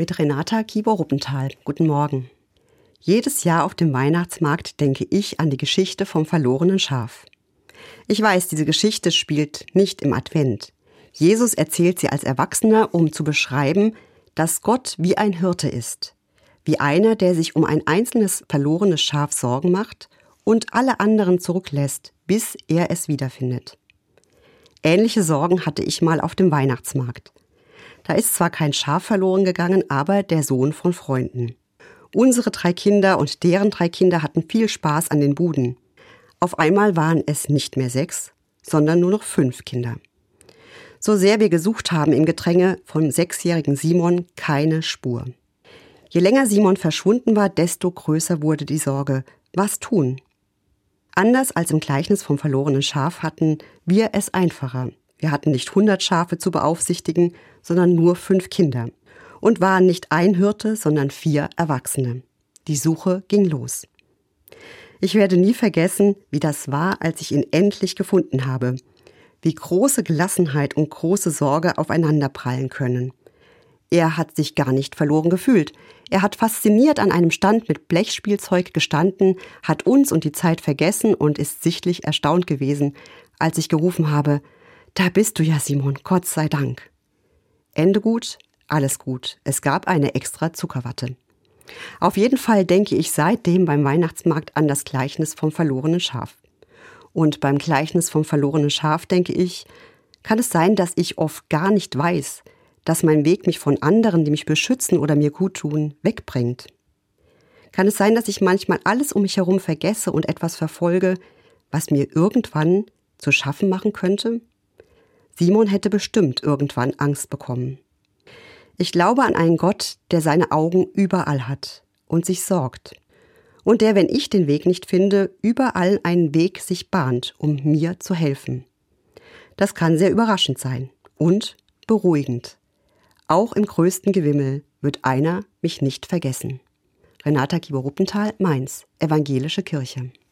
mit Renata Kieber-Ruppenthal. Guten Morgen. Jedes Jahr auf dem Weihnachtsmarkt denke ich an die Geschichte vom verlorenen Schaf. Ich weiß, diese Geschichte spielt nicht im Advent. Jesus erzählt sie als Erwachsener, um zu beschreiben, dass Gott wie ein Hirte ist. Wie einer, der sich um ein einzelnes verlorenes Schaf Sorgen macht und alle anderen zurücklässt, bis er es wiederfindet. Ähnliche Sorgen hatte ich mal auf dem Weihnachtsmarkt. Da ist zwar kein Schaf verloren gegangen, aber der Sohn von Freunden. Unsere drei Kinder und deren drei Kinder hatten viel Spaß an den Buden. Auf einmal waren es nicht mehr sechs, sondern nur noch fünf Kinder. So sehr wir gesucht haben im Gedränge vom sechsjährigen Simon keine Spur. Je länger Simon verschwunden war, desto größer wurde die Sorge. Was tun? Anders als im Gleichnis vom verlorenen Schaf hatten wir es einfacher. Wir hatten nicht hundert Schafe zu beaufsichtigen, sondern nur fünf Kinder und waren nicht ein Hirte, sondern vier Erwachsene. Die Suche ging los. Ich werde nie vergessen, wie das war, als ich ihn endlich gefunden habe. Wie große Gelassenheit und große Sorge aufeinanderprallen können. Er hat sich gar nicht verloren gefühlt. Er hat fasziniert an einem Stand mit Blechspielzeug gestanden, hat uns und die Zeit vergessen und ist sichtlich erstaunt gewesen, als ich gerufen habe, da bist du ja, Simon, Gott sei Dank. Ende gut, alles gut. Es gab eine extra Zuckerwatte. Auf jeden Fall denke ich seitdem beim Weihnachtsmarkt an das Gleichnis vom verlorenen Schaf. Und beim Gleichnis vom verlorenen Schaf denke ich, kann es sein, dass ich oft gar nicht weiß, dass mein Weg mich von anderen, die mich beschützen oder mir gut tun, wegbringt. Kann es sein, dass ich manchmal alles um mich herum vergesse und etwas verfolge, was mir irgendwann zu schaffen machen könnte? Simon hätte bestimmt irgendwann Angst bekommen. Ich glaube an einen Gott, der seine Augen überall hat und sich sorgt. Und der, wenn ich den Weg nicht finde, überall einen Weg sich bahnt, um mir zu helfen. Das kann sehr überraschend sein und beruhigend. Auch im größten Gewimmel wird einer mich nicht vergessen. Renata Kieber-Ruppenthal, Mainz, Evangelische Kirche.